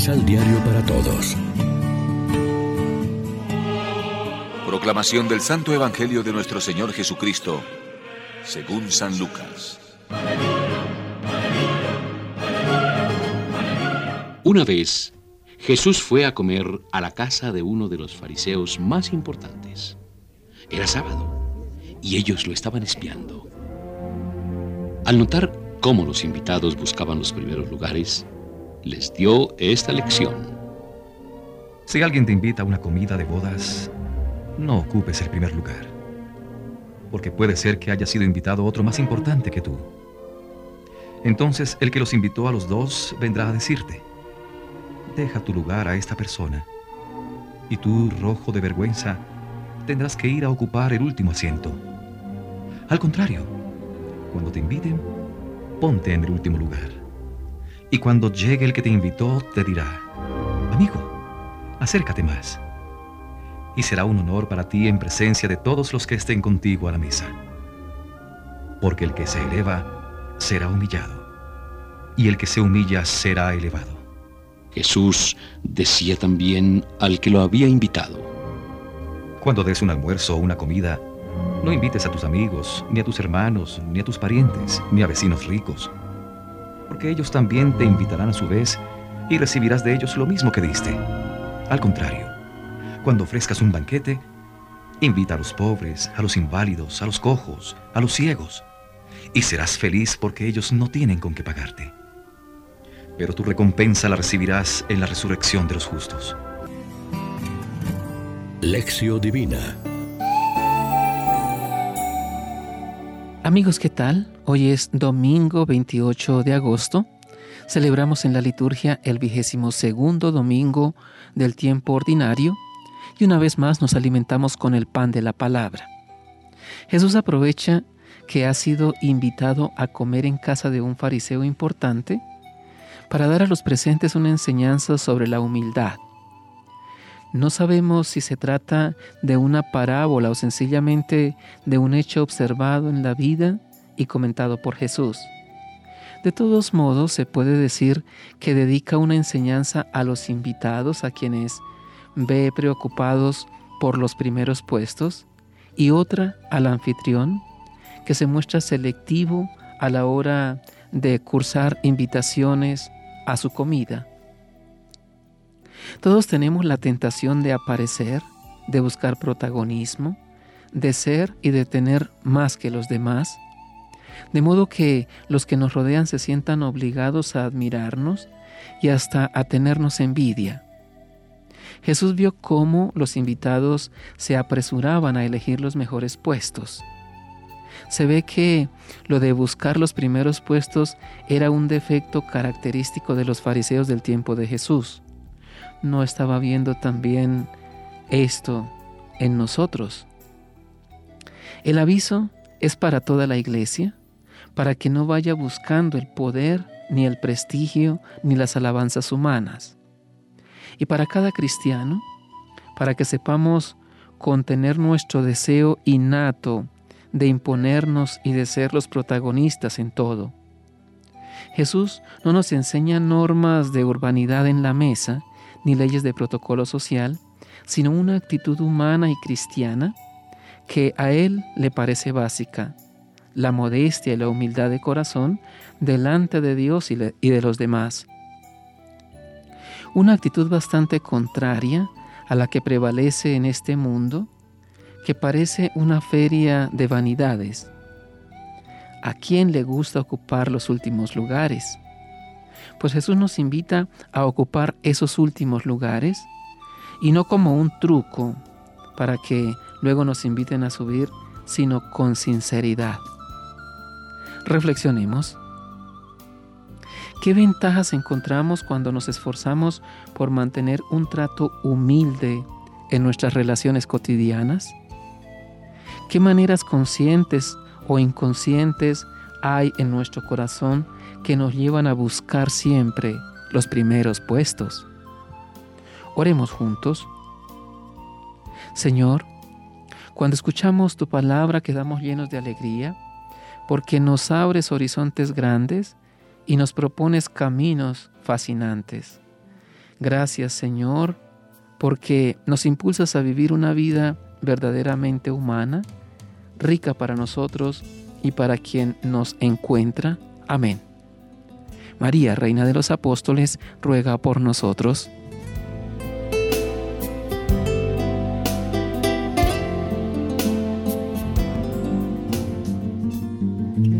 Misal Diario para Todos. Proclamación del Santo Evangelio de nuestro Señor Jesucristo, según San Lucas. Una vez, Jesús fue a comer a la casa de uno de los fariseos más importantes. Era sábado y ellos lo estaban espiando. Al notar cómo los invitados buscaban los primeros lugares, les dio esta lección. Si alguien te invita a una comida de bodas, no ocupes el primer lugar, porque puede ser que haya sido invitado otro más importante que tú. Entonces el que los invitó a los dos vendrá a decirte, deja tu lugar a esta persona, y tú, rojo de vergüenza, tendrás que ir a ocupar el último asiento. Al contrario, cuando te inviten, ponte en el último lugar. Y cuando llegue el que te invitó, te dirá, amigo, acércate más. Y será un honor para ti en presencia de todos los que estén contigo a la mesa. Porque el que se eleva será humillado, y el que se humilla será elevado. Jesús decía también al que lo había invitado. Cuando des un almuerzo o una comida, no invites a tus amigos, ni a tus hermanos, ni a tus parientes, ni a vecinos ricos, porque ellos también te invitarán a su vez y recibirás de ellos lo mismo que diste. Al contrario, cuando ofrezcas un banquete, invita a los pobres, a los inválidos, a los cojos, a los ciegos, y serás feliz porque ellos no tienen con qué pagarte. Pero tu recompensa la recibirás en la resurrección de los justos. Lección Divina Amigos, ¿qué tal? Hoy es domingo 28 de agosto. Celebramos en la liturgia el vigésimo segundo domingo del tiempo ordinario y una vez más nos alimentamos con el pan de la palabra. Jesús aprovecha que ha sido invitado a comer en casa de un fariseo importante para dar a los presentes una enseñanza sobre la humildad. No sabemos si se trata de una parábola o sencillamente de un hecho observado en la vida y comentado por Jesús. De todos modos, se puede decir que dedica una enseñanza a los invitados, a quienes ve preocupados por los primeros puestos, y otra al anfitrión, que se muestra selectivo a la hora de cursar invitaciones a su comida. Todos tenemos la tentación de aparecer, de buscar protagonismo, de ser y de tener más que los demás, de modo que los que nos rodean se sientan obligados a admirarnos y hasta a tenernos envidia. Jesús vio cómo los invitados se apresuraban a elegir los mejores puestos. Se ve que lo de buscar los primeros puestos era un defecto característico de los fariseos del tiempo de Jesús no estaba viendo también esto en nosotros. El aviso es para toda la iglesia, para que no vaya buscando el poder, ni el prestigio, ni las alabanzas humanas. Y para cada cristiano, para que sepamos contener nuestro deseo innato de imponernos y de ser los protagonistas en todo. Jesús no nos enseña normas de urbanidad en la mesa, ni leyes de protocolo social, sino una actitud humana y cristiana que a Él le parece básica, la modestia y la humildad de corazón delante de Dios y de los demás. Una actitud bastante contraria a la que prevalece en este mundo, que parece una feria de vanidades. ¿A quién le gusta ocupar los últimos lugares? Pues Jesús nos invita a ocupar esos últimos lugares y no como un truco para que luego nos inviten a subir, sino con sinceridad. Reflexionemos. ¿Qué ventajas encontramos cuando nos esforzamos por mantener un trato humilde en nuestras relaciones cotidianas? ¿Qué maneras conscientes o inconscientes hay en nuestro corazón que nos llevan a buscar siempre los primeros puestos. Oremos juntos. Señor, cuando escuchamos tu palabra quedamos llenos de alegría porque nos abres horizontes grandes y nos propones caminos fascinantes. Gracias Señor, porque nos impulsas a vivir una vida verdaderamente humana, rica para nosotros y para quien nos encuentra. Amén. María, Reina de los Apóstoles, ruega por nosotros.